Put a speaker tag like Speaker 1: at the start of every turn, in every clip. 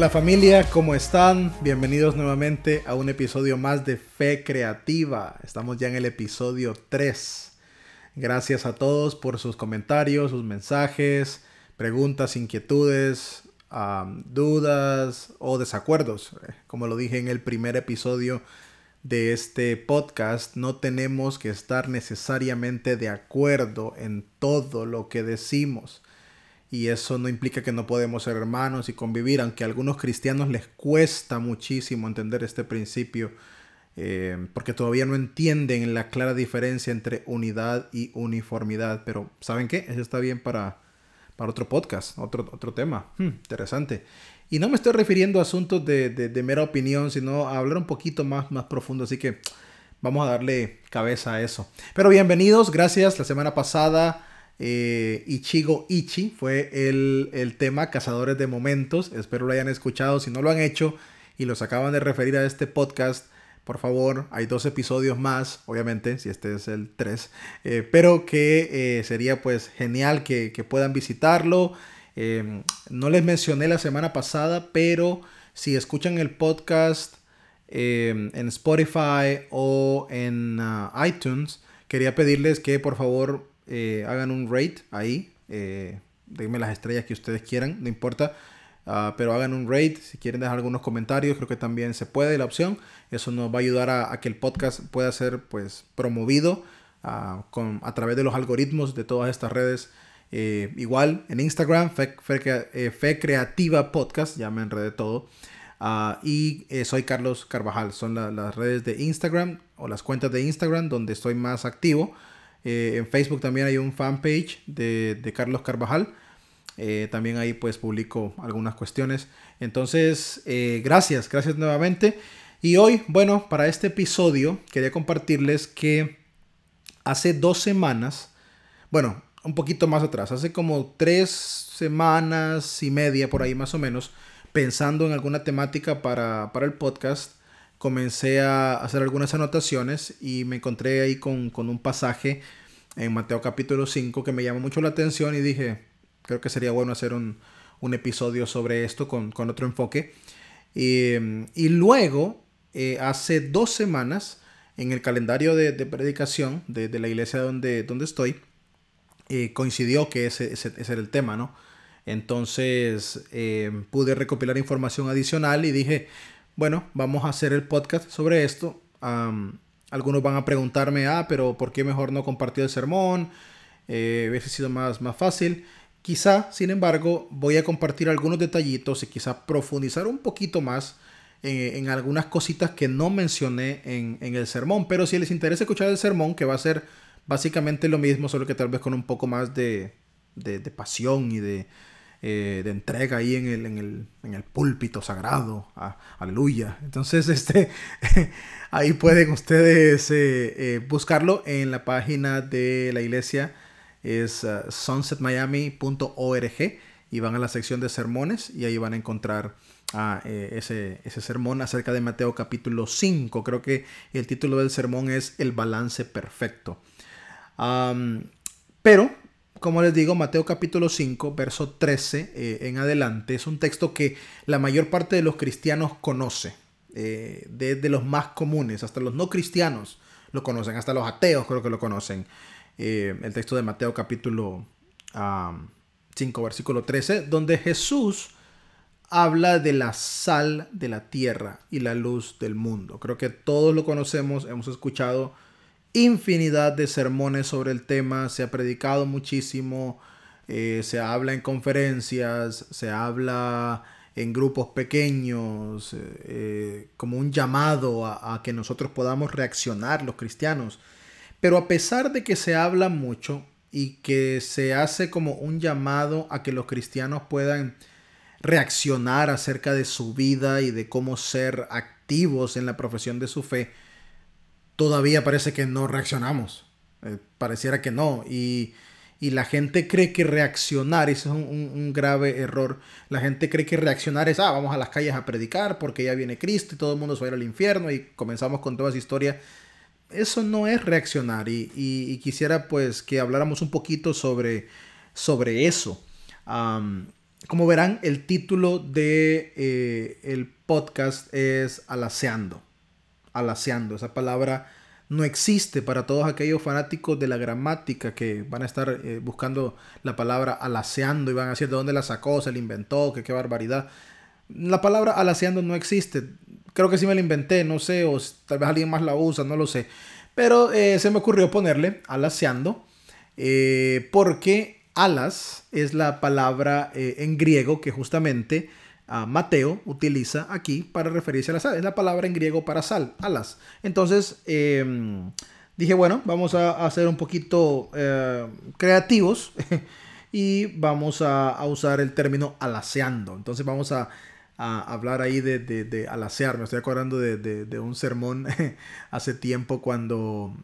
Speaker 1: Hola familia, ¿cómo están? Bienvenidos nuevamente a un episodio más de Fe Creativa. Estamos ya en el episodio 3. Gracias a todos por sus comentarios, sus mensajes, preguntas, inquietudes, dudas o desacuerdos. Como lo dije en el primer episodio de este podcast, no tenemos que estar necesariamente de acuerdo en todo lo que decimos. Y eso no implica que no podemos ser hermanos y convivir, aunque a algunos cristianos les cuesta muchísimo entender este principio, eh, porque todavía no entienden la clara diferencia entre unidad y uniformidad. Pero, ¿saben qué? Eso está bien para, para otro podcast, otro, otro tema. Hmm, interesante. Y no me estoy refiriendo a asuntos de, de, mera opinión, sino a hablar un poquito más, más profundo. Así que vamos a darle cabeza a eso. Pero bienvenidos, gracias. La semana pasada, eh, Ichigo Ichi fue el, el tema Cazadores de Momentos. Espero lo hayan escuchado. Si no lo han hecho y los acaban de referir a este podcast, por favor, hay dos episodios más, obviamente, si este es el 3, eh, pero que eh, sería pues genial que, puedan visitarlo. Em, no les mencioné la semana pasada, pero si escuchan el podcast em, en Spotify o en uh, iTunes, quería pedirles que por favor eh, hagan un rate ahí. denme las estrellas que ustedes quieran, no importa. Ah, pero hagan un rate, si quieren dejar algunos comentarios, creo que también se puede la opción. Eso nos va a ayudar a, que el podcast pueda ser pues promovido ah, con, a través de los algoritmos de todas estas redes. Eh, igual en Instagram, Fe, eh, Creativa Podcast, ya me enredé todo. Ah, y eh, soy Carlos Carvajal, son las redes de Instagram o las cuentas de Instagram donde estoy más activo. En Facebook también hay un fanpage de, de Carlos Carvajal. Eh, también ahí pues publico algunas cuestiones. Entonces, eh, gracias, gracias nuevamente. Y hoy, bueno, para este episodio quería compartirles que hace dos semanas, bueno, un poquito más atrás, hace como tres semanas y media por ahí más o menos, pensando en alguna temática para, para el podcast, comencé a hacer algunas anotaciones y me encontré ahí con, con un pasaje en Mateo capítulo 5 que me llamó mucho la atención y dije, Creo que sería bueno hacer un, episodio sobre esto con, otro enfoque. y luego, eh, hace dos semanas, en el calendario de, predicación de, la iglesia donde, donde estoy, eh, coincidió que ese, ese, era el tema, ¿no? Entonces eh, pude recopilar información adicional y dije, bueno, vamos a hacer el podcast sobre esto. algunos van a preguntarme, ah, pero ¿por qué mejor no compartir el sermón? hubiese sido más, más fácil. Quizá, sin embargo, voy a compartir algunos detallitos y quizá profundizar un poquito más en, algunas cositas que no mencioné en, el sermón. Pero si les interesa escuchar el sermón, que va a ser básicamente lo mismo, solo que tal vez con un poco más de, pasión y de, eh, de entrega ahí en el, en el, púlpito sagrado. Ah, aleluya. Entonces, este, ahí pueden ustedes eh, eh, buscarlo en la página de la iglesia es uh, sunsetmiami.org y van a la sección de sermones y ahí van a encontrar ah, eh, ese, ese, sermón acerca de Mateo capítulo 5. Creo que el título del sermón es El balance perfecto. pero, como les digo, Mateo capítulo 5, verso 13 eh, en adelante, es un texto que la mayor parte de los cristianos conoce, eh, desde los más comunes hasta los no cristianos lo conocen, hasta los ateos creo que lo conocen. Eh, el texto de Mateo capítulo 5, versículo 13, donde Jesús habla de la sal de la tierra y la luz del mundo. Creo que todos lo conocemos, hemos escuchado infinidad de sermones sobre el tema, se ha predicado muchísimo, eh, se habla en conferencias, se habla en grupos pequeños, eh, como un llamado a, que nosotros podamos reaccionar los cristianos. Pero a pesar de que se habla mucho y que se hace como un llamado a que los cristianos puedan reaccionar acerca de su vida y de cómo ser activos en la profesión de su fe, todavía parece que no reaccionamos. Eh, pareciera que no. Y, la gente cree que reaccionar, eso es un, un, grave error, la gente cree que reaccionar es, ah, vamos a las calles a predicar porque ya viene Cristo y todo el mundo se va a ir al infierno y comenzamos con toda esa historia eso no es reaccionar y, quisiera pues que habláramos un poquito sobre, sobre eso. como verán, el título de eh, el podcast es Alaseando. Alaseando, esa palabra no existe para todos aquellos fanáticos de la gramática que van a estar eh, buscando la palabra alaseando y van a decir de dónde la sacó, se la inventó, qué barbaridad. La palabra alaseando no existe. Creo que sí me la inventé, no sé, o tal vez alguien más la usa, no lo sé. Pero eh, se me ocurrió ponerle alaseando eh, porque alas es la palabra en griego que justamente Mateo utiliza aquí para referirse a la sal. Es la palabra en griego para sal, alas. Entonces, em, dije, bueno, vamos a, hacer un poquito eh, creativos y vamos a, usar el término alaseando. Entonces vamos a, hablar ahí de, de, alasear. Me estoy acordando de, un sermón hace tiempo cuando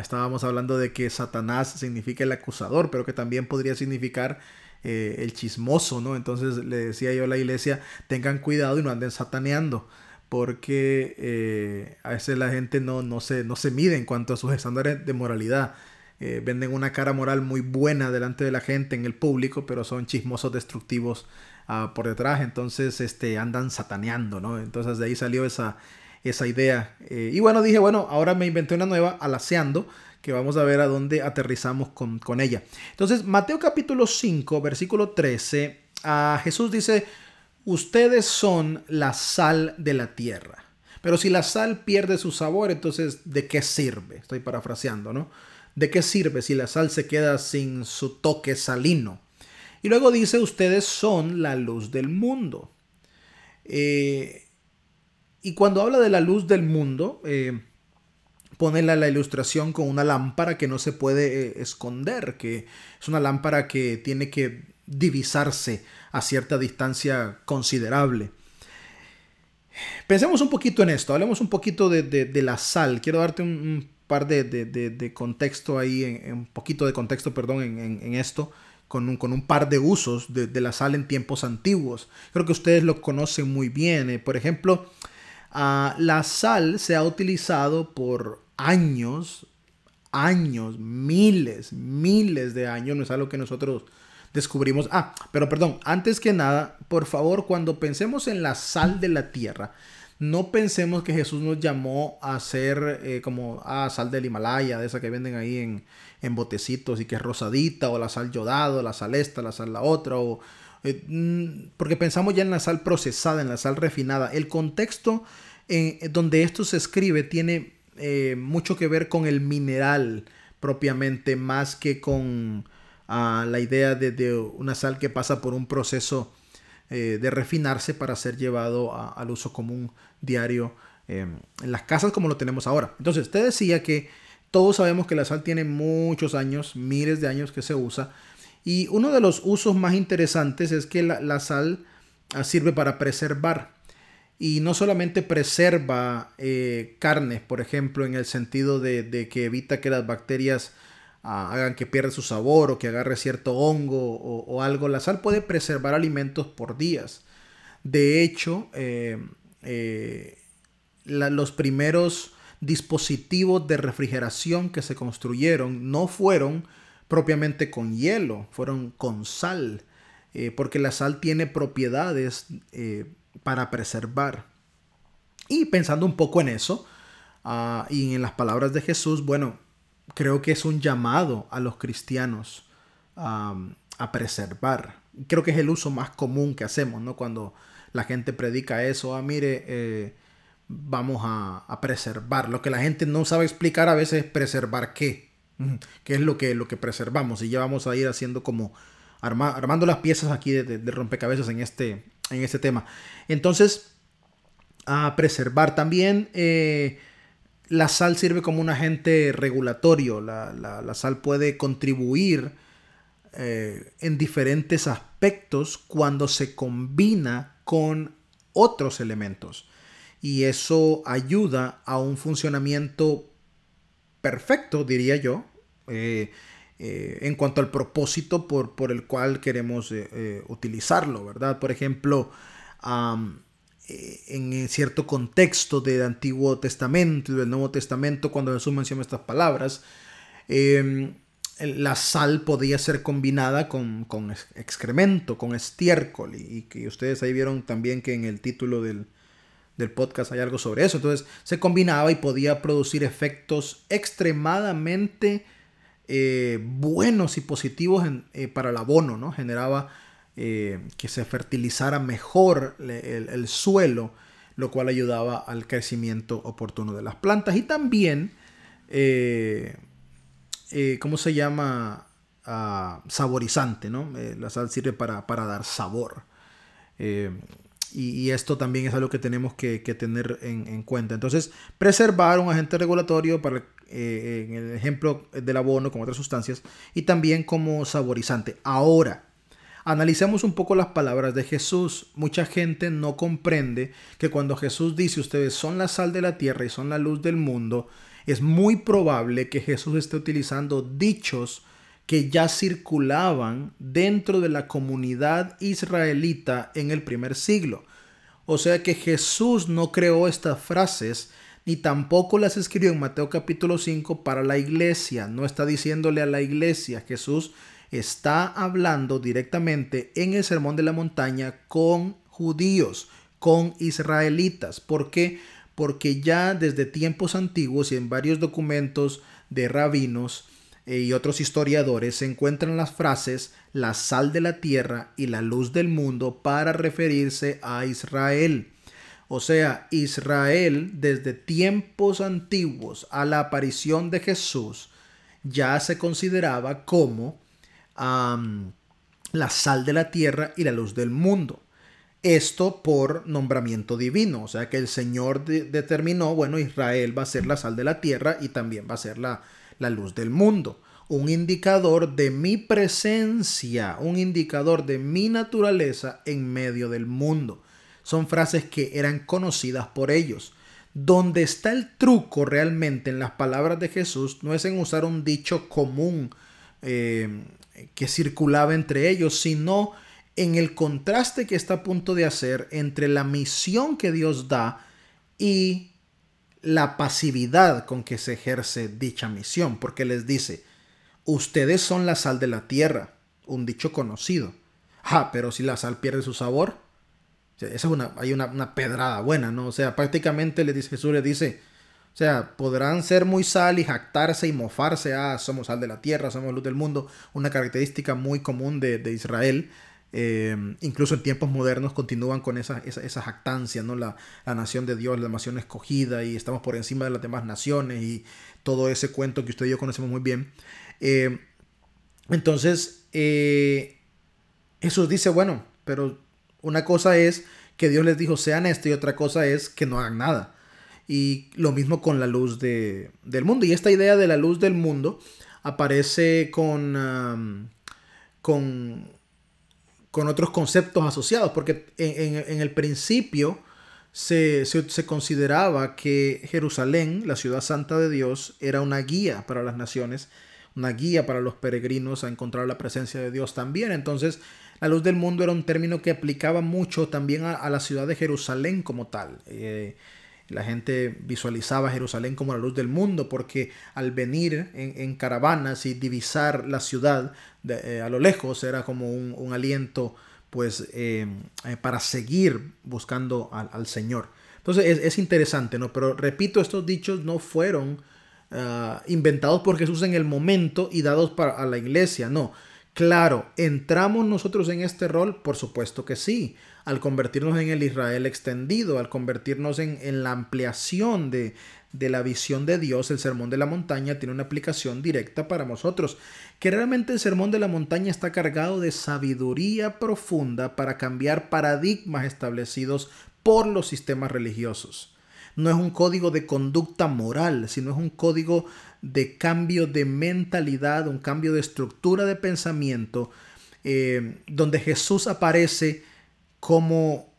Speaker 1: estábamos hablando de que Satanás significa el acusador, pero que también podría significar eh, el chismoso, ¿no? Entonces le decía yo a la iglesia, tengan cuidado y no anden sataneando, porque eh, a veces la gente no, no, se, no se mide en cuanto a sus estándares de moralidad. Eh, venden una cara moral muy buena delante de la gente en el público, pero son chismosos destructivos ah, por detrás, entonces este, andan sataneando, ¿no? Entonces de ahí salió esa, esa idea. y bueno, dije, bueno, ahora me inventé una nueva, alaseando, que vamos a ver a dónde aterrizamos con, ella. Entonces, Mateo capítulo 5, versículo 13, a Jesús dice, ustedes son la sal de la tierra. Pero si la sal pierde su sabor, entonces, ¿de qué sirve? Estoy parafraseando, ¿no? ¿De qué sirve si la sal se queda sin su toque salino? Y luego dice, ustedes son la luz del mundo. Eh, y cuando habla de la luz del mundo, eh, pone la, ilustración con una lámpara que no se puede eh, esconder, que es una lámpara que tiene que divisarse a cierta distancia considerable. Pensemos un poquito en esto, hablemos un poquito de, la sal. Quiero darte un, par de, contexto ahí, un poquito de contexto, perdón, en, esto, con un, con un, par de usos de, la sal en tiempos antiguos. Creo que ustedes lo conocen muy bien. Eh, por ejemplo, ah, la sal se ha utilizado por años, años, miles, miles de años, no es algo que nosotros descubrimos. Ah, pero perdón, antes que nada, por favor, cuando pensemos en la sal de la tierra, no pensemos que Jesús nos llamó a hacer eh, como ah, sal del Himalaya, de esa que venden ahí en, en, botecitos y que es rosadita, o la sal yodado, la sal esta, la sal la otra, o, eh, mm, porque pensamos ya en la sal procesada, en la sal refinada. El contexto eh, donde esto se escribe tiene eh, mucho que ver con el mineral propiamente, más que con ah, la idea de, una sal que pasa por un proceso eh, de refinarse para ser llevado al uso común diario em, en las casas como lo tenemos ahora. Entonces, usted decía que todos sabemos que la sal tiene muchos años, miles de años que se usa. Y uno de los usos más interesantes es que la, sal ah, sirve para preservar y no solamente preserva eh, carnes, por ejemplo, en el sentido de, que evita que las bacterias ah, hagan que pierda su sabor o que agarre cierto hongo o, algo. La sal puede preservar alimentos por días. De hecho, eh, eh, los primeros dispositivos de refrigeración que se construyeron no fueron propiamente con hielo, fueron con sal, porque la sal tiene propiedades para preservar. Y pensando un poco en eso, ah, y en las palabras de Jesús, bueno, creo que es un llamado a los cristianos a preservar. Creo que es el uso más común que hacemos, ¿no? Cuando la gente predica eso, ah, mire, eh, vamos a, preservar. Lo que la gente no sabe explicar a veces es preservar qué. ¿Qué es lo que, lo que preservamos? Y ya vamos a ir haciendo como armando las piezas aquí de rompecabezas en este, en este tema. Entonces, a preservar también. Eh, la sal sirve como un agente regulatorio. La, sal puede contribuir eh, en diferentes aspectos cuando se combina con otros elementos. Y eso ayuda a un funcionamiento perfecto, diría yo, eh, en cuanto al propósito por, por el cual queremos utilizarlo, ¿verdad? Por ejemplo, eh, en cierto contexto del Antiguo Testamento y del Nuevo Testamento, cuando Jesús menciona estas palabras, em, la sal podía ser combinada con, excremento, con estiércol. Y, que ustedes ahí vieron también que en el título del, podcast hay algo sobre eso. Entonces se combinaba y podía producir efectos extremadamente eh, buenos y positivos eh, para el abono. ¿no? Generaba eh, que se fertilizara mejor el, suelo, lo cual ayudaba al crecimiento oportuno de las plantas. Y también ¿cómo se llama? Ah, saborizante, ¿no? La sal sirve para, dar sabor. Eh, y, esto también es algo que tenemos que, tener en, cuenta. Entonces, preservar un agente regulatorio para, en el ejemplo del abono con otras sustancias y también como saborizante. Ahora, analicemos un poco las palabras de Jesús. Mucha gente no comprende que cuando Jesús dice ustedes son la sal de la tierra y son la luz del mundo, es muy probable que Jesús esté utilizando dichos que ya circulaban dentro de la comunidad israelita en el primer siglo. O sea que Jesús no creó estas frases ni tampoco las escribió en Mateo capítulo 5 para la iglesia. No está diciéndole a la iglesia. Jesús está hablando directamente en el Sermón de la Montaña con judíos, con israelitas. ¿Por qué? porque ya desde tiempos antiguos y en varios documentos de rabinos y otros historiadores se encuentran las frases la sal de la tierra y la luz del mundo para referirse a Israel. O sea, Israel desde tiempos antiguos a la aparición de Jesús ya se consideraba como la sal de la tierra y la luz del mundo. Esto por nombramiento divino, o sea que el Señor determinó, bueno, Israel va a ser la sal de la tierra y también va a ser la, la luz del mundo. Un indicador de mi presencia, un indicador de mi naturaleza en medio del mundo. Son frases que eran conocidas por ellos. Donde está el truco realmente en las palabras de Jesús no es en usar un dicho común eh, que circulaba entre ellos, sino en el contraste que está a punto de hacer entre la misión que Dios da y la pasividad con que se ejerce dicha misión, porque les dice, ustedes son la sal de la tierra, un dicho conocido. Ah, pero si la sal pierde su sabor, esa es una, hay una, pedrada buena, ¿no? O sea, prácticamente le dice, Jesús dice, o sea, podrán ser muy sal y jactarse y mofarse, ah, somos sal de la tierra, somos luz del mundo, una característica muy común de, de Israel, Em, incluso en tiempos modernos continúan con esa, esa, jactancia, ¿no? La, nación de Dios, la nación escogida y estamos por encima de las demás naciones y todo ese cuento que usted y yo conocemos muy bien. Em, entonces, eh, Jesús dice, bueno, pero una cosa es que Dios les dijo sean esto y otra cosa es que no hagan nada. Y lo mismo con la luz del mundo. Y esta idea de la luz del mundo aparece con, con con otros conceptos asociados, porque en, el principio se, consideraba que Jerusalén, la ciudad santa de Dios, era una guía para las naciones, una guía para los peregrinos a encontrar la presencia de Dios también. Entonces, la luz del mundo era un término que aplicaba mucho también a, la ciudad de Jerusalén como tal. Eh, la gente visualizaba Jerusalén como la luz del mundo porque al venir en, caravanas y divisar la ciudad eh, a lo lejos era como un, aliento pues eh, eh, para seguir buscando al, Señor. Entonces es, interesante, ¿no? Pero repito, estos dichos no fueron ah, inventados por Jesús en el momento y dados para a la iglesia, no. Claro, ¿entramos nosotros en este rol? Por supuesto que sí al convertirnos en el Israel extendido, al convertirnos en, la ampliación de, de, la visión de Dios, el Sermón de la Montaña tiene una aplicación directa para nosotros, que realmente el Sermón de la Montaña está cargado de sabiduría profunda para cambiar paradigmas establecidos por los sistemas religiosos. No es un código de conducta moral, sino es un código de cambio de mentalidad, un cambio de estructura de pensamiento, eh, donde Jesús aparece como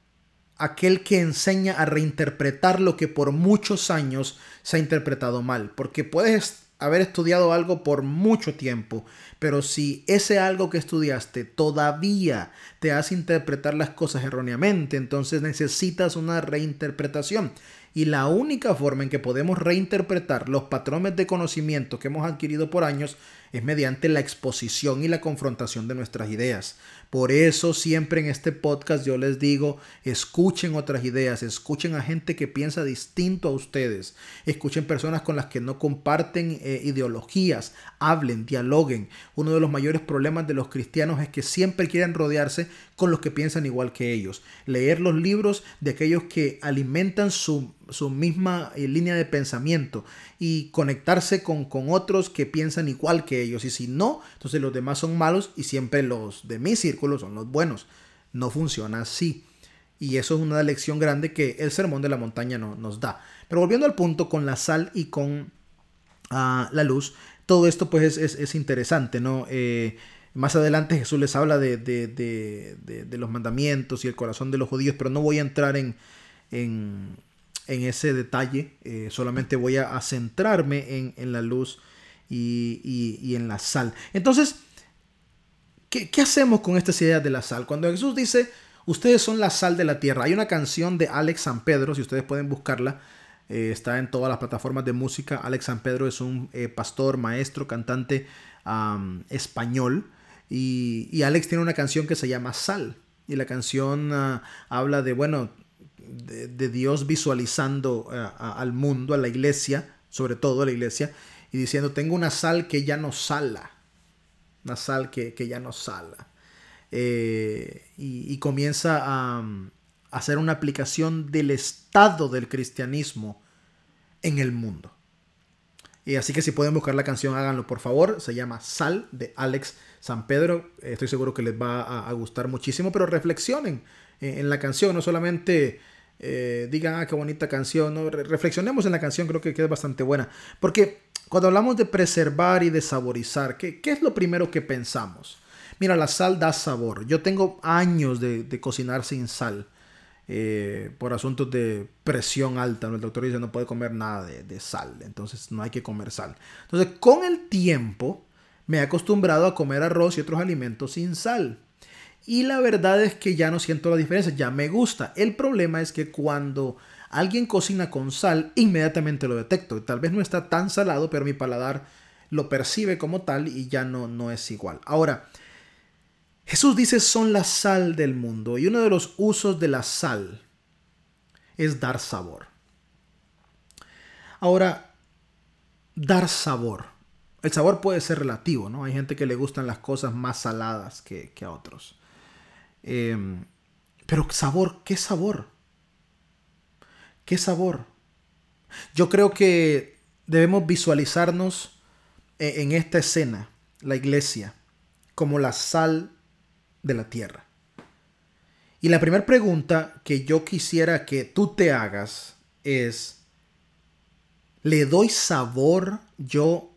Speaker 1: aquel que enseña a reinterpretar lo que por muchos años se ha interpretado mal, porque puedes haber estudiado algo por mucho tiempo, pero si ese algo que estudiaste todavía te hace interpretar las cosas erróneamente, entonces necesitas una reinterpretación. Y la única forma en que podemos reinterpretar los patrones de conocimiento que hemos adquirido por años es mediante la exposición y la confrontación de nuestras ideas. Por eso siempre en este podcast yo les digo, escuchen otras ideas, escuchen a gente que piensa distinto a ustedes, escuchen personas con las que no comparten eh, ideologías, hablen, dialoguen. Uno de los mayores problemas de los cristianos es que siempre quieren rodearse con los que piensan igual que ellos. Leer los libros de aquellos que alimentan su, misma eh, línea de pensamiento y conectarse con, con otros que piensan igual que ellos. Y si no, entonces los demás son malos y siempre los de mi círculo son los buenos. No funciona así. Y eso es una lección grande que el sermón de la montaña no, nos da. Pero volviendo al punto con la sal y con ah, la luz, todo esto pues es, interesante, ¿no? Eh, más adelante Jesús les habla de, los mandamientos y el corazón de los judíos, pero no voy a entrar en, ese detalle, eh, solamente voy a, centrarme en, la luz y, en la sal. Entonces, ¿qué, hacemos con estas ideas de la sal? Cuando Jesús dice, ustedes son la sal de la tierra, hay una canción de Alex San Pedro, si ustedes pueden buscarla, eh, está en todas las plataformas de música. Alex San Pedro es un eh, pastor, maestro, cantante español. Y, Alex tiene una canción que se llama Sal. Y la canción ah, habla de, bueno, de, Dios visualizando ah, al mundo, a la iglesia, sobre todo a la iglesia, y diciendo, tengo una sal que ya no sala, una sal que, ya no sala. Eh, y, comienza a, hacer una aplicación del estado del cristianismo en el mundo. Y así que si pueden buscar la canción, háganlo por favor. Se llama Sal de Alex San Pedro. Estoy seguro que les va a, gustar muchísimo, pero reflexionen en, la canción, no solamente eh, digan, ah, qué bonita canción, no, reflexionemos en la canción, creo que, es bastante buena. Porque cuando hablamos de preservar y de saborizar, ¿qué, qué es lo primero que pensamos? Mira, la sal da sabor. Yo tengo años de, de cocinar sin sal. Eh, por asuntos de presión alta. El doctor dice no puede comer nada de, sal, entonces no hay que comer sal. Entonces con el tiempo me he acostumbrado a comer arroz y otros alimentos sin sal. Y la verdad es que ya no siento la diferencia, ya me gusta. El problema es que cuando alguien cocina con sal, inmediatamente lo detecto. Tal vez no está tan salado, pero mi paladar lo percibe como tal y ya no, no es igual. Ahora, Jesús dice son la sal del mundo y uno de los usos de la sal es dar sabor. Ahora, dar sabor. El sabor puede ser relativo, ¿no? Hay gente que le gustan las cosas más saladas que, a otros. Em, pero sabor, ¿qué sabor? ¿Qué sabor? Yo creo que debemos visualizarnos e, en esta escena, la iglesia, como la sal de la tierra. Y la primera pregunta que yo quisiera que tú te hagas es, ¿le doy sabor yo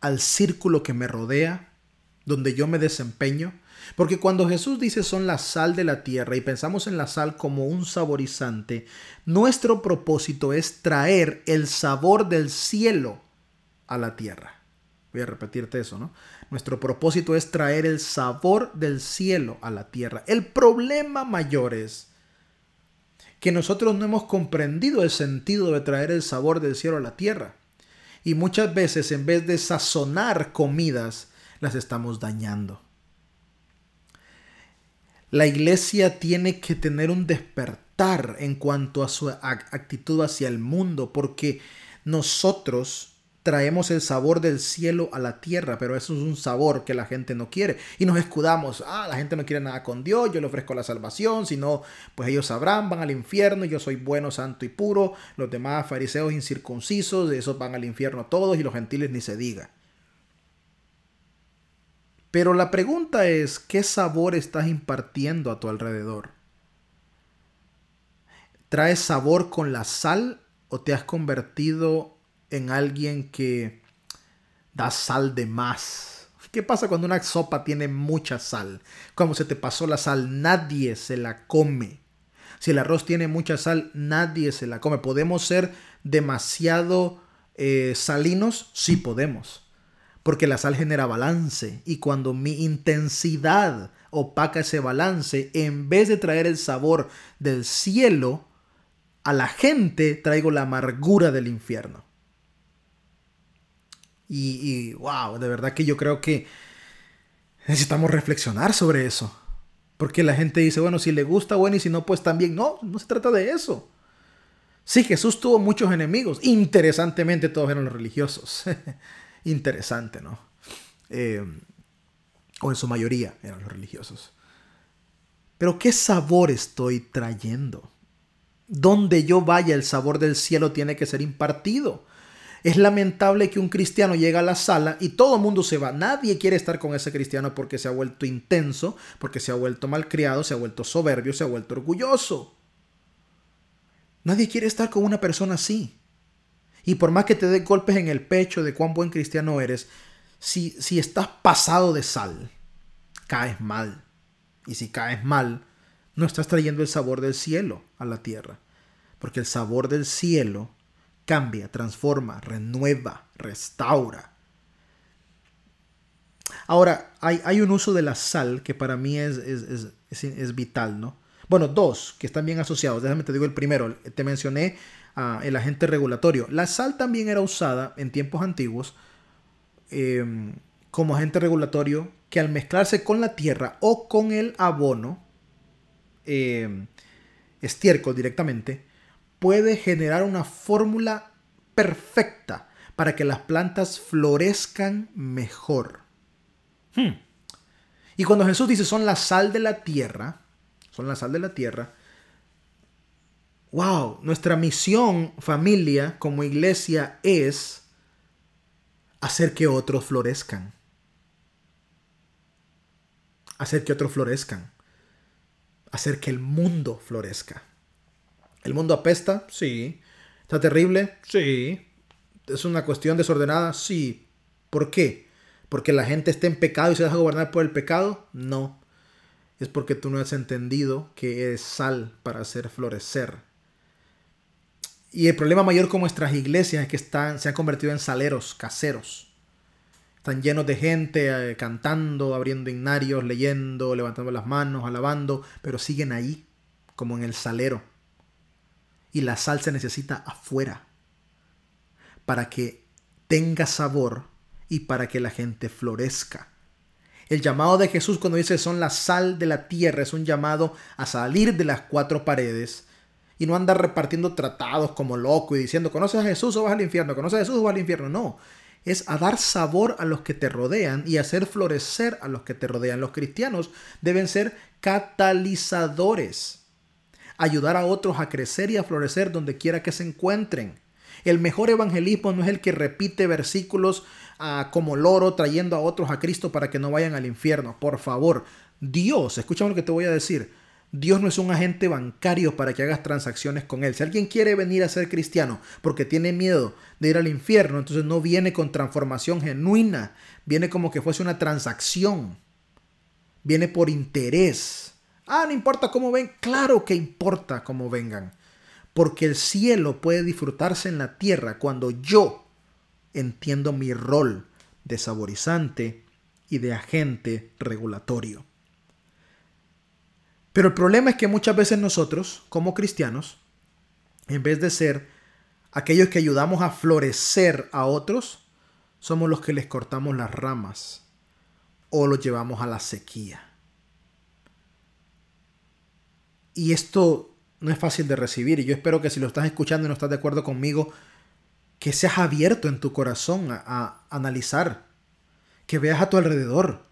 Speaker 1: al círculo que me rodea, donde yo me desempeño? Porque cuando Jesús dice son la sal de la tierra y pensamos en la sal como un saborizante, nuestro propósito es traer el sabor del cielo a la tierra. Voy a repetirte eso, ¿no? Nuestro propósito es traer el sabor del cielo a la tierra. El problema mayor es que nosotros no hemos comprendido el sentido de traer el sabor del cielo a la tierra. Y muchas veces en vez de sazonar comidas, las estamos dañando. La iglesia tiene que tener un despertar en cuanto a su actitud hacia el mundo, porque nosotros traemos el sabor del cielo a la tierra, pero eso es un sabor que la gente no quiere. Y nos escudamos, ah, la gente no quiere nada con Dios, yo le ofrezco la salvación, si no, pues ellos sabrán, van al infierno, yo soy bueno, santo y puro, los demás fariseos incircuncisos, esos van al infierno todos y los gentiles ni se diga. Pero la pregunta es, ¿qué sabor estás impartiendo a tu alrededor? ¿Traes sabor con la sal o te has convertido en alguien que da sal de más. ¿Qué pasa cuando una sopa tiene mucha sal? Como se te pasó la sal, nadie se la come. Si el arroz tiene mucha sal, nadie se la come. ¿Podemos ser demasiado eh, salinos? Sí podemos. Porque la sal genera balance. Y cuando mi intensidad opaca ese balance, en vez de traer el sabor del cielo, a la gente traigo la amargura del infierno. Y, wow, de verdad que yo creo que necesitamos reflexionar sobre eso. Porque la gente dice, bueno, si le gusta, bueno, y si no, pues también. No, no se trata de eso. Sí, Jesús tuvo muchos enemigos. Interesantemente, todos eran los religiosos. Interesante, ¿no? Eh, o en su mayoría eran los religiosos. Pero ¿qué sabor estoy trayendo? Donde yo vaya, el sabor del cielo tiene que ser impartido. Es lamentable que un cristiano llega a la sala y todo el mundo se va. Nadie quiere estar con ese cristiano porque se ha vuelto intenso, porque se ha vuelto malcriado, se ha vuelto soberbio, se ha vuelto orgulloso. Nadie quiere estar con una persona así. Y por más que te dé golpes en el pecho de cuán buen cristiano eres, si, si estás pasado de sal, caes mal. Y si caes mal, no estás trayendo el sabor del cielo a la tierra. Porque el sabor del cielo cambia, transforma, renueva, restaura. Ahora, hay, hay, un uso de la sal que para mí es, es, es, vital, ¿no? Bueno, dos que están bien asociados. Déjame te digo el primero. Te mencioné uh, el agente regulatorio. La sal también era usada en tiempos antiguos em, como agente regulatorio que al mezclarse con la tierra o con el abono, em, estiércol directamente, puede generar una fórmula perfecta para que las plantas florezcan mejor. Hmm. Y cuando Jesús dice son la sal de la tierra, son la sal de la tierra, wow, nuestra misión familia como iglesia es hacer que otros florezcan. Hacer que otros florezcan. Hacer que el mundo florezca. ¿El mundo apesta? Sí. ¿Está terrible? Sí. ¿Es una cuestión desordenada? Sí. ¿Por qué? ¿Porque la gente está en pecado y se deja gobernar por el pecado? No. Es porque tú no has entendido que es sal para hacer florecer. Y el problema mayor con nuestras iglesias es que están, se han convertido en saleros caseros. Están llenos de gente eh, cantando, abriendo ignarios, leyendo, levantando las manos, alabando, pero siguen ahí, como en el salero y la sal se necesita afuera para que tenga sabor y para que la gente florezca. El llamado de Jesús cuando dice son la sal de la tierra es un llamado a salir de las cuatro paredes y no andar repartiendo tratados como loco y diciendo conoces a Jesús o vas al infierno, conoces a Jesús o vas al infierno. No, es a dar sabor a los que te rodean y hacer florecer a los que te rodean. Los cristianos deben ser catalizadores ayudar a otros a crecer y a florecer donde quiera que se encuentren. El mejor evangelismo no es el que repite versículos ah, como loro trayendo a otros a Cristo para que no vayan al infierno. Por favor, Dios, escúchame lo que te voy a decir. Dios no es un agente bancario para que hagas transacciones con Él. Si alguien quiere venir a ser cristiano porque tiene miedo de ir al infierno, entonces no viene con transformación genuina. Viene como que fuese una transacción. Viene por interés. Ah, no importa cómo ven. Claro que importa cómo vengan. Porque el cielo puede disfrutarse en la tierra cuando yo entiendo mi rol de saborizante y de agente regulatorio. Pero el problema es que muchas veces nosotros, como cristianos, en vez de ser aquellos que ayudamos a florecer a otros, somos los que les cortamos las ramas o los llevamos a la sequía. Y esto no es fácil de recibir. Y yo espero que si lo estás escuchando y no estás de acuerdo conmigo, que seas abierto en tu corazón a, analizar. Que veas a tu alrededor.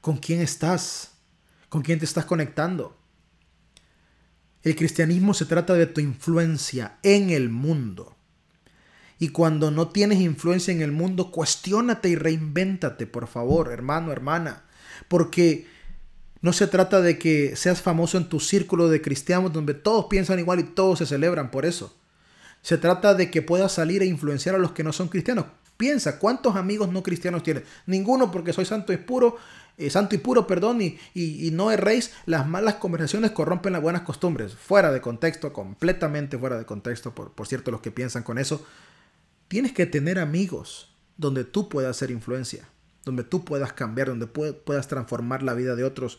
Speaker 1: ¿Con quién estás? ¿Con quién te estás conectando? El cristianismo se trata de tu influencia en el mundo. Y cuando no tienes influencia en el mundo, cuestiónate y reinvéntate, por favor, hermano, hermana. Porque no se trata de que seas famoso en tu círculo de cristianos donde todos piensan igual y todos se celebran por eso. Se trata de que puedas salir e influenciar a los que no son cristianos. Piensa, ¿cuántos amigos no cristianos tienes? Ninguno porque soy santo y puro, eh, santo y puro, perdón, y, y, no erréis, las malas conversaciones corrompen las buenas costumbres. Fuera de contexto, completamente fuera de contexto, por, por cierto, los que piensan con eso. Tienes que tener amigos donde tú puedas ser influencia donde tú puedas cambiar, donde puedas transformar la vida de otros,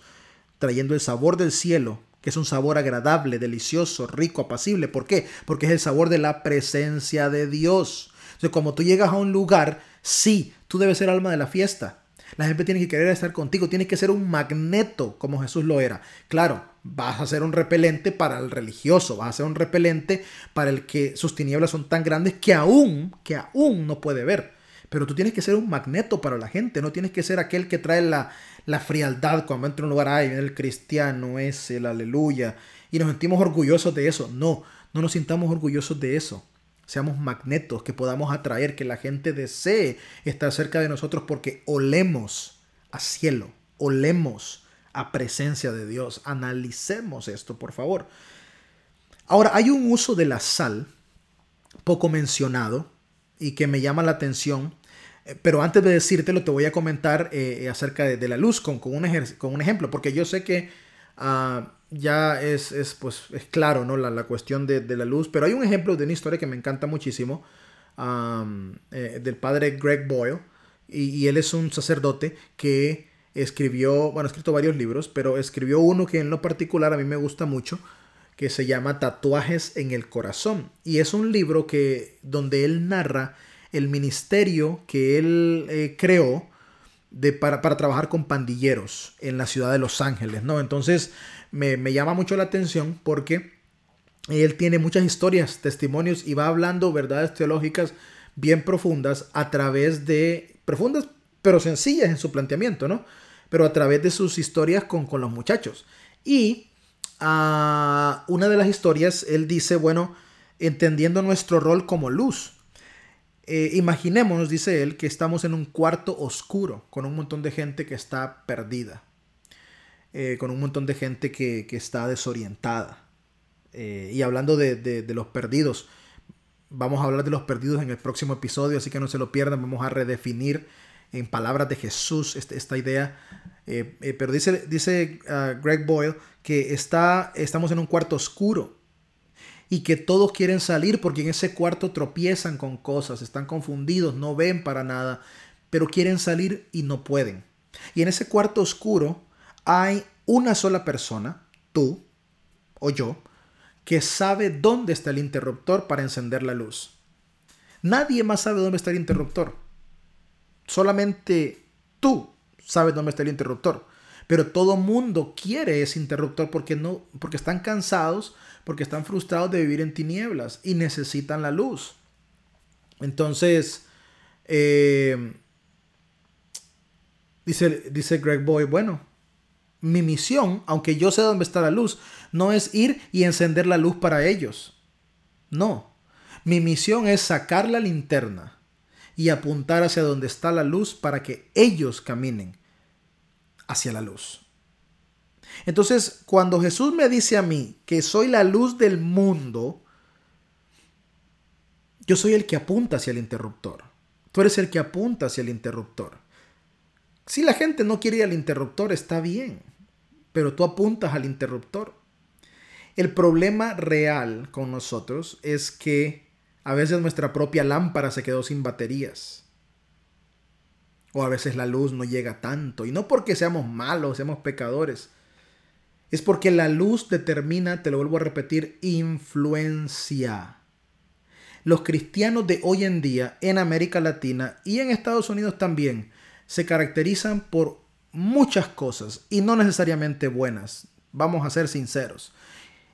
Speaker 1: trayendo el sabor del cielo que es un sabor agradable, delicioso, rico, apacible. ¿Por qué? Porque es el sabor de la presencia de Dios. Entonces, como tú llegas a un lugar, sí, tú debes ser alma de la fiesta. La gente tiene que querer estar contigo, tiene que ser un magneto como Jesús lo era. Claro, vas a ser un repelente para el religioso, vas a ser un repelente para el que sus tinieblas son tan grandes que aún, que aún no puede ver. Pero tú tienes que ser un magneto para la gente, no tienes que ser aquel que trae la, la frialdad cuando entra a un lugar, ay, el cristiano es el aleluya, y nos sentimos orgullosos de eso. No, no nos sintamos orgullosos de eso. Seamos magnetos, que podamos atraer, que la gente desee estar cerca de nosotros porque olemos a cielo, olemos a presencia de Dios. Analicemos esto, por favor. Ahora, hay un uso de la sal poco mencionado y que me llama la atención eh, pero antes de decírtelo, te voy a comentar eh, acerca de, la luz con, con, un con, un ejemplo, porque yo sé que ah, ya es, es, pues, es claro ¿no? la, la cuestión de, de, la luz, pero hay un ejemplo de una historia que me encanta muchísimo, eh, del padre Greg Boyle, y, y, él es un sacerdote que escribió, bueno, ha escrito varios libros, pero escribió uno que en lo particular a mí me gusta mucho, que se llama Tatuajes en el Corazón, y es un libro que, donde él narra el ministerio que él eh, creó de, para, trabajar con pandilleros en la ciudad de Los Ángeles, ¿no? Entonces me, llama mucho la atención porque él tiene muchas historias, testimonios y va hablando verdades teológicas bien profundas a través de, profundas pero sencillas en su planteamiento, ¿no? Pero a través de sus historias con, con los muchachos. Y ah, una de las historias, él dice, bueno, entendiendo nuestro rol como luz. Eh, imaginémonos, dice él, que estamos en un cuarto oscuro con un montón de gente que está perdida, eh, con un montón de gente que, está desorientada. Eh, y hablando de, los perdidos, vamos a hablar de los perdidos en el próximo episodio, así que no se lo pierdan, vamos a redefinir en palabras de Jesús este, esta idea. pero dice, dice ah, Greg Boyle que está, estamos en un cuarto oscuro y que todos quieren salir porque en ese cuarto tropiezan con cosas, están confundidos, no ven para nada, pero quieren salir y no pueden. Y en ese cuarto oscuro hay una sola persona, tú o yo, que sabe dónde está el interruptor para encender la luz. Nadie más sabe dónde está el interruptor. Solamente tú sabes dónde está el interruptor. Pero todo mundo quiere ese interruptor porque no porque están cansados porque están frustrados de vivir en tinieblas y necesitan la luz. Entonces, eh, dice, dice Greg Boy, bueno, mi misión, aunque yo sé dónde está la luz, no es ir y encender la luz para ellos. No, mi misión es sacar la linterna y apuntar hacia donde está la luz para que ellos caminen hacia la luz. Entonces, cuando Jesús me dice a mí que soy la luz del mundo, yo soy el que apunta hacia el interruptor. Tú eres el que apunta hacia el interruptor. Si la gente no quiere ir al interruptor, está bien, pero tú apuntas al interruptor. El problema real con nosotros es que a veces nuestra propia lámpara se quedó sin baterías. O a veces la luz no llega tanto. Y no porque seamos malos, seamos pecadores es porque la luz determina, te lo vuelvo a repetir, influencia. Los cristianos de hoy en día en América Latina y en Estados Unidos también se caracterizan por muchas cosas y no necesariamente buenas. Vamos a ser sinceros.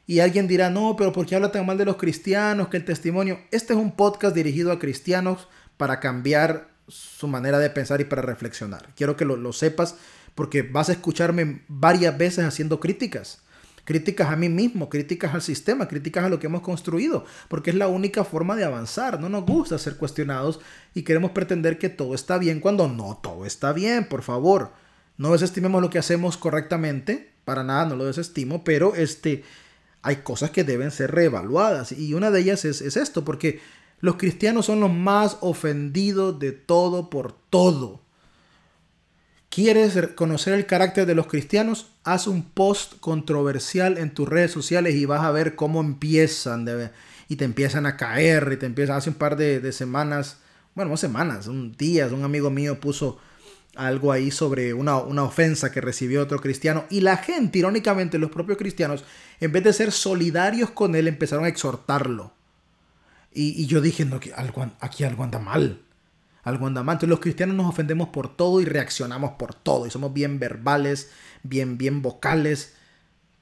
Speaker 1: Y alguien dirá, no, pero ¿por qué habla tan mal de los cristianos? Que el testimonio. Este es un podcast dirigido a cristianos para cambiar su manera de pensar y para reflexionar. Quiero que lo, lo sepas porque vas a escucharme varias veces haciendo críticas. Críticas a mí mismo, críticas al sistema, críticas a lo que hemos construido, porque es la única forma de avanzar. No nos gusta ser cuestionados y queremos pretender que todo está bien cuando no todo está bien, por favor. No desestimemos lo que hacemos correctamente, para nada no lo desestimo, pero este, hay cosas que deben ser reevaluadas y una de ellas es, es esto, porque los cristianos son los más ofendidos de todo por todo. ¿Quieres conocer el carácter de los cristianos? Haz un post controversial en tus redes sociales y vas a ver cómo empiezan y te empiezan a caer y te empiezan hace un par de, semanas, bueno, no semanas, un día, un amigo mío puso algo ahí sobre una, una, ofensa que recibió otro cristiano. Y la gente, irónicamente, los propios cristianos, en vez de ser solidarios con él, empezaron a exhortarlo. Y, y yo dije, no, aquí algo, aquí algo anda mal. Algo anda mal. Entonces los cristianos nos ofendemos por todo y reaccionamos por todo. Y somos bien verbales, bien, bien vocales.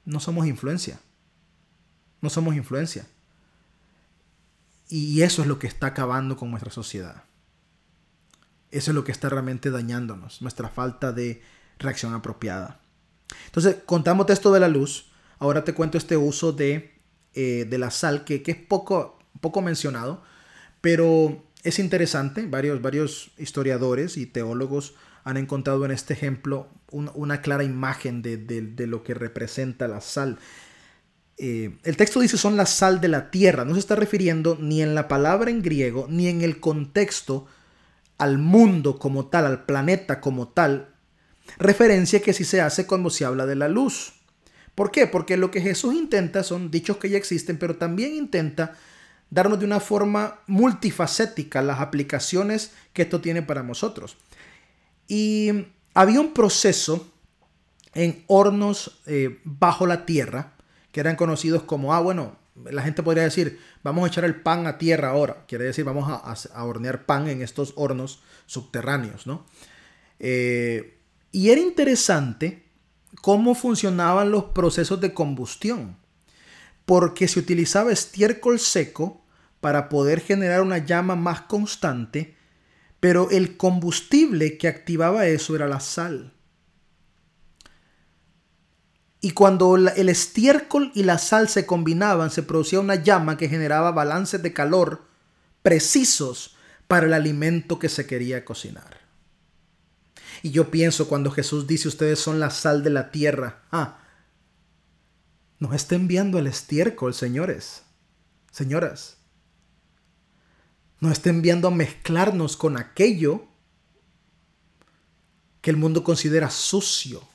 Speaker 1: No somos influencia. No somos influencia. Y eso es lo que está acabando con nuestra sociedad. Eso es lo que está realmente dañándonos, nuestra falta de reacción apropiada. Entonces, contamos esto de la luz. Ahora te cuento este uso de, eh, de la sal, que, que, es poco, poco mencionado, pero es interesante. Varios, varios historiadores y teólogos han encontrado en este ejemplo una clara imagen de, de, lo que representa la sal. Eh, el texto dice son la sal de la tierra. No se está refiriendo ni en la palabra en griego, ni en el contexto al mundo como tal, al planeta como tal, referencia que sí se hace cuando se habla de la luz. ¿Por qué? Porque lo que Jesús intenta son dichos que ya existen, pero también intenta darnos de una forma multifacética las aplicaciones que esto tiene para nosotros. Y había un proceso en hornos eh, bajo la tierra, que eran conocidos como, ah, bueno, la gente podría decir, vamos a echar el pan a tierra ahora. Quiere decir, vamos a, hornear pan en estos hornos subterráneos, ¿no? Eh, y era interesante cómo funcionaban los procesos de combustión, porque se utilizaba estiércol seco para poder generar una llama más constante, pero el combustible que activaba eso era la sal. Y cuando el estiércol y la sal se combinaban, se producía una llama que generaba balances de calor precisos para el alimento que se quería cocinar. Y yo pienso cuando Jesús dice ustedes son la sal de la tierra, ah, nos está enviando el estiércol, señores, señoras. Nos está enviando a mezclarnos con aquello que el mundo considera sucio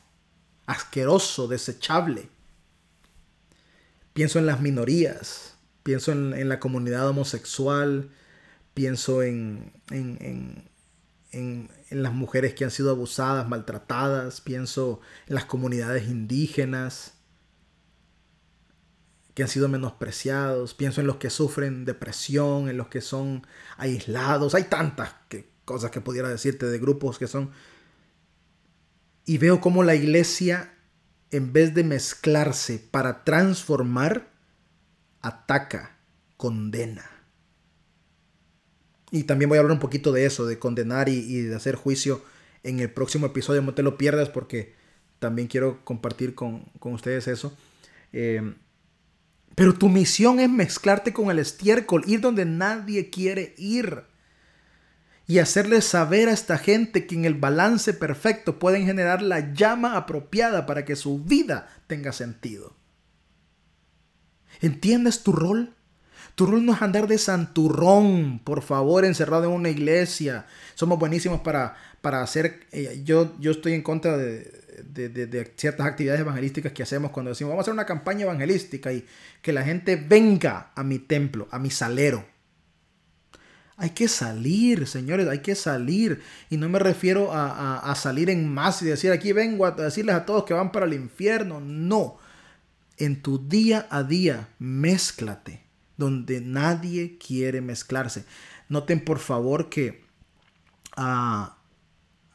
Speaker 1: asqueroso, desechable. Pienso en las minorías, pienso en, la comunidad homosexual, pienso en, en, en, las mujeres que han sido abusadas, maltratadas, pienso en las comunidades indígenas que han sido menospreciados, pienso en los que sufren depresión, en los que son aislados, hay tantas cosas que pudiera decirte de grupos que son y veo cómo la iglesia, en vez de mezclarse para transformar, ataca, condena. Y también voy a hablar un poquito de eso, de condenar y, de hacer juicio en el próximo episodio. No te lo pierdas porque también quiero compartir con, ustedes eso. Eh, pero tu misión es mezclarte con el estiércol, ir donde nadie quiere ir y hacerles saber a esta gente que en el balance perfecto pueden generar la llama apropiada para que su vida tenga sentido. ¿Entiendes tu rol? Tu rol no es andar de santurrón, por favor, encerrado en una iglesia. Somos buenísimos para, para hacer... Eh, yo, yo estoy en contra de, de, ciertas actividades evangelísticas que hacemos cuando decimos, vamos a hacer una campaña evangelística y que la gente venga a mi templo, a mi salero. Hay que salir, señores, hay que salir. Y no me refiero a, salir en más y decir, aquí vengo a decirles a todos que van para el infierno. No. En tu día a día, mézclate, donde nadie quiere mezclarse. Noten por favor que ah,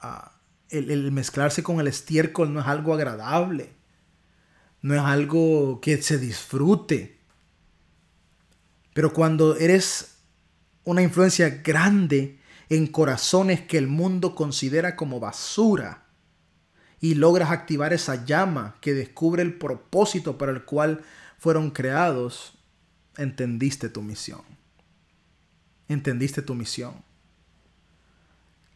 Speaker 1: ah, el mezclarse con el estiércol no es algo agradable. No es algo que se disfrute. Pero cuando eres una influencia grande en corazones que el mundo considera como basura y logras activar esa llama que descubre el propósito para el cual fueron creados, entendiste tu misión. Entendiste tu misión.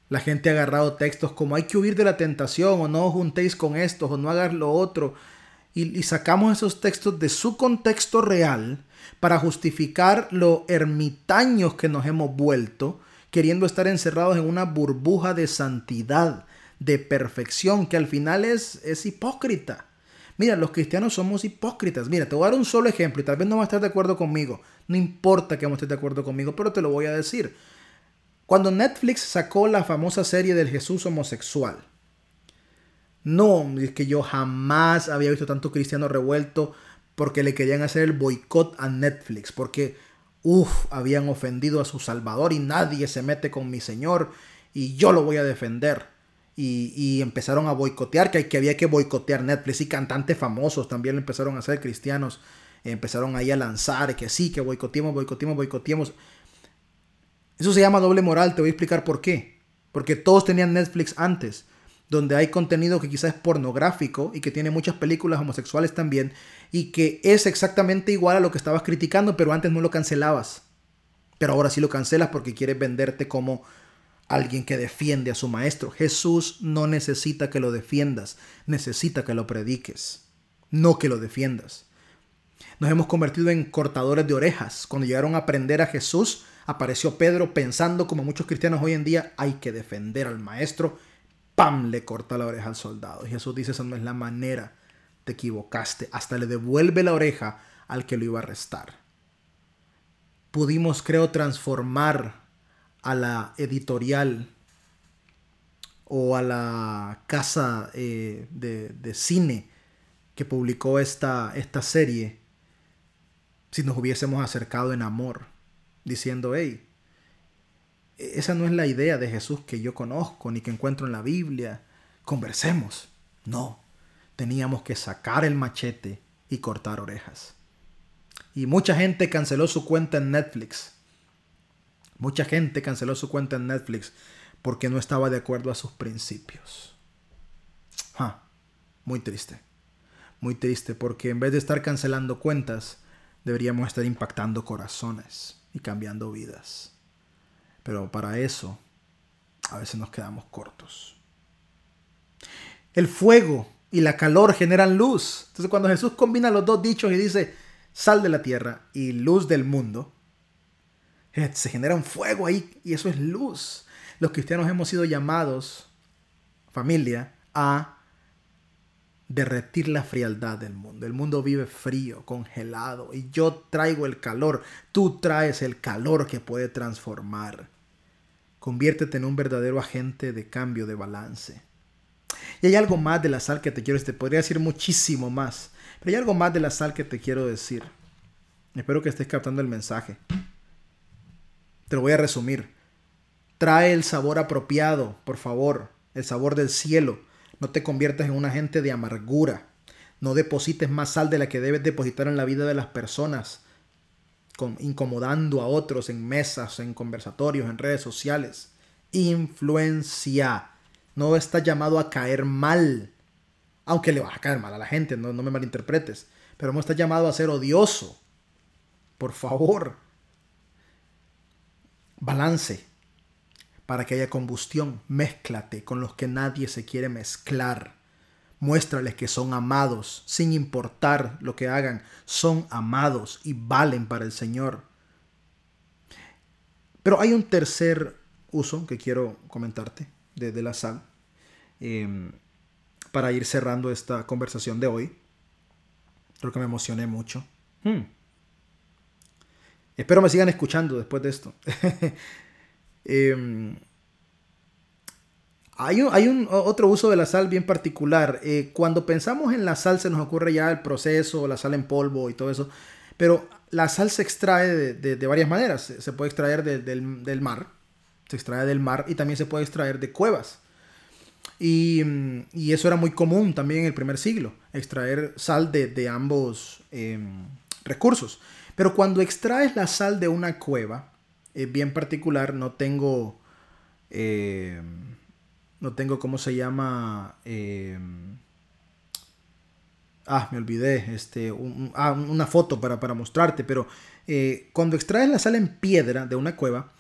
Speaker 1: La gente ha agarrado textos como hay que huir de la tentación o no os juntéis con estos o no hagas lo otro. Y, sacamos esos textos de su contexto real para justificar lo ermitaños que nos hemos vuelto, queriendo estar encerrados en una burbuja de santidad, de perfección, que al final es, es hipócrita. Mira, los cristianos somos hipócritas. Mira, te voy a dar un solo ejemplo y tal vez no vas a estar de acuerdo conmigo. No importa que no estés de acuerdo conmigo, pero te lo voy a decir. Cuando Netflix sacó la famosa serie del Jesús homosexual, no, es que yo jamás había visto tanto cristiano revuelto porque le querían hacer el boicot a Netflix, porque, uff, habían ofendido a su Salvador y nadie se mete con mi Señor y yo lo voy a defender. Y, empezaron a boicotear, que, que había que boicotear Netflix y cantantes famosos también lo empezaron a hacer cristianos. Empezaron ahí a lanzar que sí, que boicoteemos, boicoteemos, boicoteemos. Eso se llama doble moral, te voy a explicar por qué. Porque todos tenían Netflix antes donde hay contenido que quizás es pornográfico y que tiene muchas películas homosexuales también y que es exactamente igual a lo que estabas criticando, pero antes no lo cancelabas. Pero ahora sí lo cancelas porque quieres venderte como alguien que defiende a su maestro. Jesús no necesita que lo defiendas, necesita que lo prediques, no que lo defiendas. Nos hemos convertido en cortadores de orejas. Cuando llegaron a aprender a Jesús, apareció Pedro pensando como muchos cristianos hoy en día, hay que defender al maestro ¡pam! le corta la oreja al soldado. Y Jesús dice, esa no es la manera, te equivocaste. Hasta le devuelve la oreja al que lo iba a arrestar. Pudimos, creo, transformar a la editorial o a la casa eh, de, cine que publicó esta, esta serie si nos hubiésemos acercado en amor, diciendo, hey, esa no es la idea de Jesús que yo conozco ni que encuentro en la Biblia. Conversemos. No, teníamos que sacar el machete y cortar orejas. Y mucha gente canceló su cuenta en Netflix. Mucha gente canceló su cuenta en Netflix porque no estaba de acuerdo a sus principios. muy triste. Muy triste porque en vez de estar cancelando cuentas, deberíamos estar impactando corazones y cambiando vidas. Pero para eso a veces nos quedamos cortos. El fuego y la calor generan luz. Entonces cuando Jesús combina los dos dichos y dice, sal de la tierra y luz del mundo, eh, se genera un fuego ahí y eso es luz. Los cristianos hemos sido llamados, familia, a derretir la frialdad del mundo. El mundo vive frío, congelado, y yo traigo el calor. Tú traes el calor que puede transformar. Conviértete en un verdadero agente de cambio de balance. Y hay algo más de la sal que te quiero decir. Podría decir muchísimo más. Pero hay algo más de la sal que te quiero decir. Espero que estés captando el mensaje. Te lo voy a resumir. Trae el sabor apropiado, por favor. El sabor del cielo no te conviertas en un agente de amargura. No deposites más sal de la que debes depositar en la vida de las personas, incomodando a otros en mesas, en conversatorios, en redes sociales. Influencia. No estás llamado a caer mal. Aunque le vas a caer mal a la gente, no, no me malinterpretes. Pero no estás llamado a ser odioso. Por favor. Balance para que haya combustión, mézclate con los que nadie se quiere mezclar. Muéstrales que son amados, sin importar lo que hagan, son amados y valen para el Señor. Pero hay un tercer uso que quiero comentarte de, la sal em, para ir cerrando esta conversación de hoy. Creo que me emocioné mucho. Hmm. Espero me sigan escuchando después de esto. Em, hay un, otro uso de la sal bien particular. Eh, cuando pensamos en la sal se nos ocurre ya el proceso, la sal en polvo y todo eso. Pero la sal se extrae de, varias maneras. Se, puede extraer del, mar, se extrae del mar y también se puede extraer de cuevas. Y, eso era muy común también en el primer siglo, extraer sal de, ambos em, recursos. Pero cuando extraes la sal de una cueva, es bien particular, no tengo, eh, no tengo, ¿cómo se llama? Eh, ah, me olvidé, este, ah, una foto para, para mostrarte, pero eh, cuando extraes la sal en piedra de una cueva,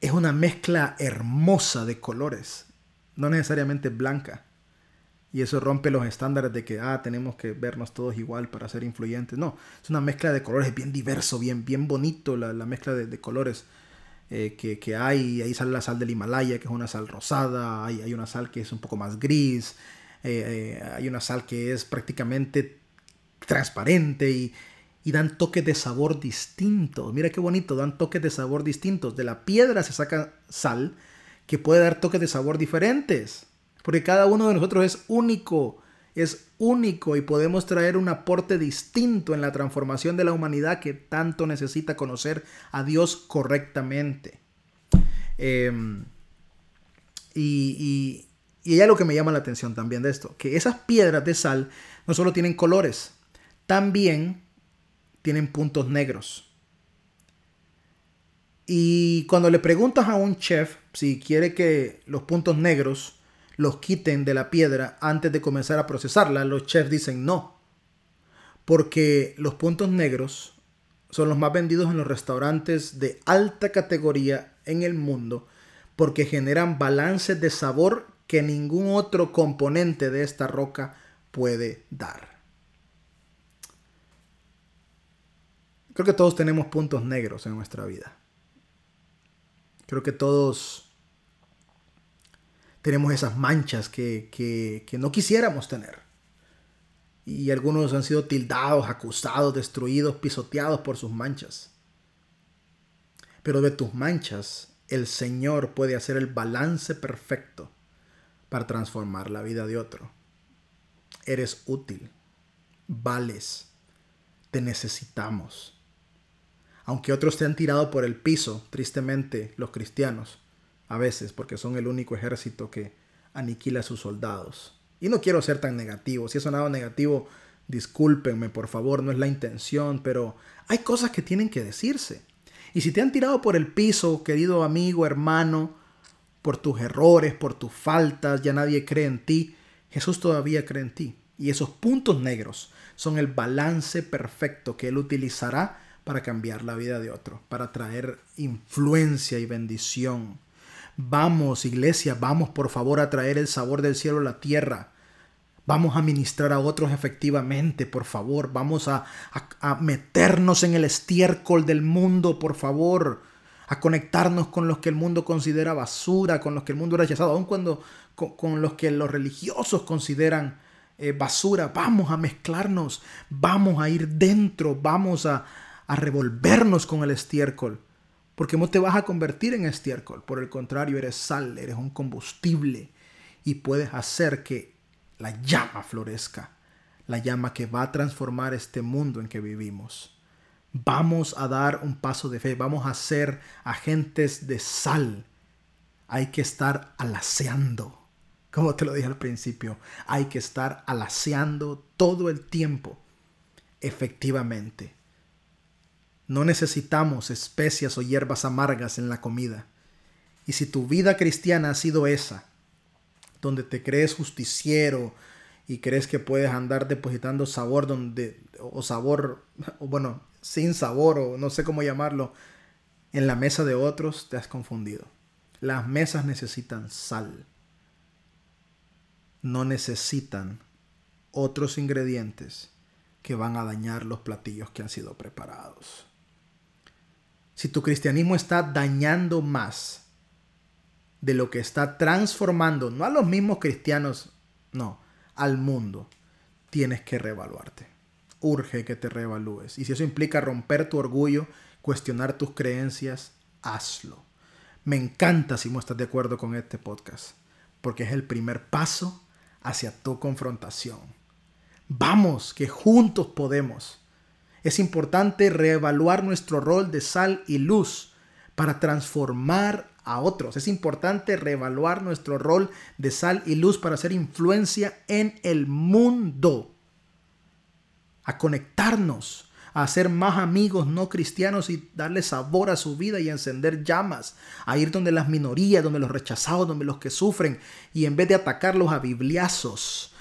Speaker 1: es una mezcla hermosa de colores, no necesariamente blanca. Y eso rompe los estándares de que, ah, tenemos que vernos todos igual para ser influyentes. No, es una mezcla de colores, bien diverso, bien, bien bonito la, mezcla de, colores eh, que, hay. Ahí sale la sal del Himalaya, que es una sal rosada. Hay, hay una sal que es un poco más gris. Eh, eh, hay una sal que es prácticamente transparente. Y, y dan toques de sabor distintos. Mira qué bonito, dan toques de sabor distintos. De la piedra se saca sal que puede dar toques de sabor diferentes. Porque cada uno de nosotros es único, es único y podemos traer un aporte distinto en la transformación de la humanidad que tanto necesita conocer a Dios correctamente. Em, y, y, y algo que me llama la atención también de esto, que esas piedras de sal no solo tienen colores, también tienen puntos negros. Y cuando le preguntas a un chef si quiere que los puntos negros los quiten de la piedra antes de comenzar a procesarla, los chefs dicen no. Porque los puntos negros son los más vendidos en los restaurantes de alta categoría en el mundo porque generan balances de sabor que ningún otro componente de esta roca puede dar. Creo que todos tenemos puntos negros en nuestra vida. Creo que todos tenemos esas manchas que, que, no quisiéramos tener. Y algunos han sido tildados, acusados, destruidos, pisoteados por sus manchas. Pero de tus manchas, el Señor puede hacer el balance perfecto para transformar la vida de otro. Eres útil, vales, te necesitamos. Aunque otros te han tirado por el piso, tristemente, los cristianos, a veces, porque son el único ejército que aniquila a sus soldados. Y no quiero ser tan negativo. Si he sonado negativo, discúlpenme, por favor, no es la intención, pero hay cosas que tienen que decirse. Y si te han tirado por el piso, querido amigo, hermano, por tus errores, por tus faltas, ya nadie cree en ti, Jesús todavía cree en ti. Y esos puntos negros son el balance perfecto que Él utilizará para cambiar la vida de otro, para traer influencia y bendición. Vamos, iglesia, vamos por favor a traer el sabor del cielo a la tierra. Vamos a ministrar a otros efectivamente, por favor. Vamos a, meternos en el estiércol del mundo, por favor. A conectarnos con los que el mundo considera basura, con los que el mundo ha rechazado, aun cuando con, los que los religiosos consideran eh, basura. Vamos a mezclarnos, vamos a ir dentro, vamos a, a revolvernos con el estiércol. Porque no te vas a convertir en estiércol. Por el contrario, eres sal, eres un combustible. Y puedes hacer que la llama florezca. La llama que va a transformar este mundo en que vivimos. Vamos a dar un paso de fe. Vamos a ser agentes de sal. Hay que estar alaceando. Como te lo dije al principio, hay que estar alaceando todo el tiempo. Efectivamente no necesitamos especias o hierbas amargas en la comida. Y si tu vida cristiana ha sido esa, donde te crees justiciero y crees que puedes andar depositando sabor donde o sabor o bueno, sin sabor o no sé cómo llamarlo en la mesa de otros, te has confundido. Las mesas necesitan sal. No necesitan otros ingredientes que van a dañar los platillos que han sido preparados si tu cristianismo está dañando más de lo que está transformando, no a los mismos cristianos, no, al mundo, tienes que reevaluarte. Urge que te reevalúes. Y si eso implica romper tu orgullo, cuestionar tus creencias, hazlo. Me encanta si no estás de acuerdo con este podcast, porque es el primer paso hacia tu confrontación. Vamos, que juntos podemos. Es importante reevaluar nuestro rol de sal y luz para transformar a otros. Es importante reevaluar nuestro rol de sal y luz para hacer influencia en el mundo. A conectarnos, a hacer más amigos no cristianos y darle sabor a su vida y encender llamas. A ir donde las minorías, donde los rechazados, donde los que sufren. Y en vez de atacarlos a bibliazos,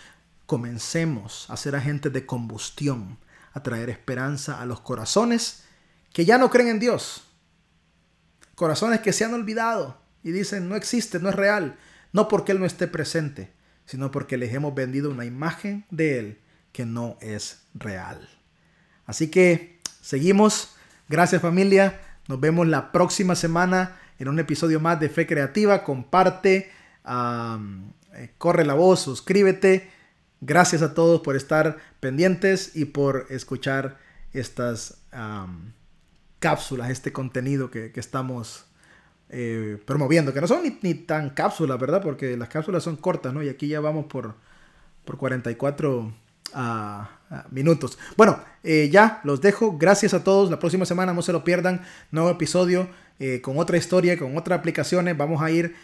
Speaker 1: comencemos a ser agentes de combustión traer esperanza a los corazones que ya no creen en Dios. Corazones que se han olvidado y dicen no existe, no es real. No porque Él no esté presente, sino porque les hemos vendido una imagen de Él que no es real. Así que seguimos. Gracias familia. Nos vemos la próxima semana en un episodio más de Fe Creativa. Comparte, eh, corre la voz, suscríbete Gracias a todos por estar pendientes y por escuchar estas cápsulas, este contenido que, estamos eh, promoviendo, que no son ni, tan cápsulas, ¿verdad? Porque las cápsulas son cortas, ¿no? Y aquí ya vamos por, por 44 minutos. Bueno, eh, ya los dejo. Gracias a todos. La próxima semana no se lo pierdan. Nuevo episodio eh, con otra historia, con otras aplicaciones. Vamos a ir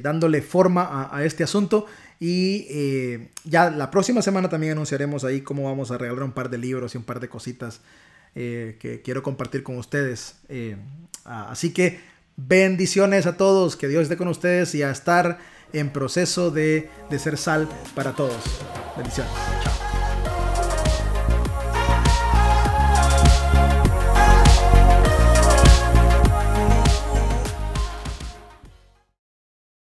Speaker 1: dándole forma a, este asunto. Y ya la próxima semana también anunciaremos ahí cómo vamos a regalar un par de libros y un par de cositas eh, que quiero compartir con ustedes. Eh, así que bendiciones a todos, que Dios esté con ustedes y a estar en proceso de, de ser sal para todos. Bendiciones. Chao.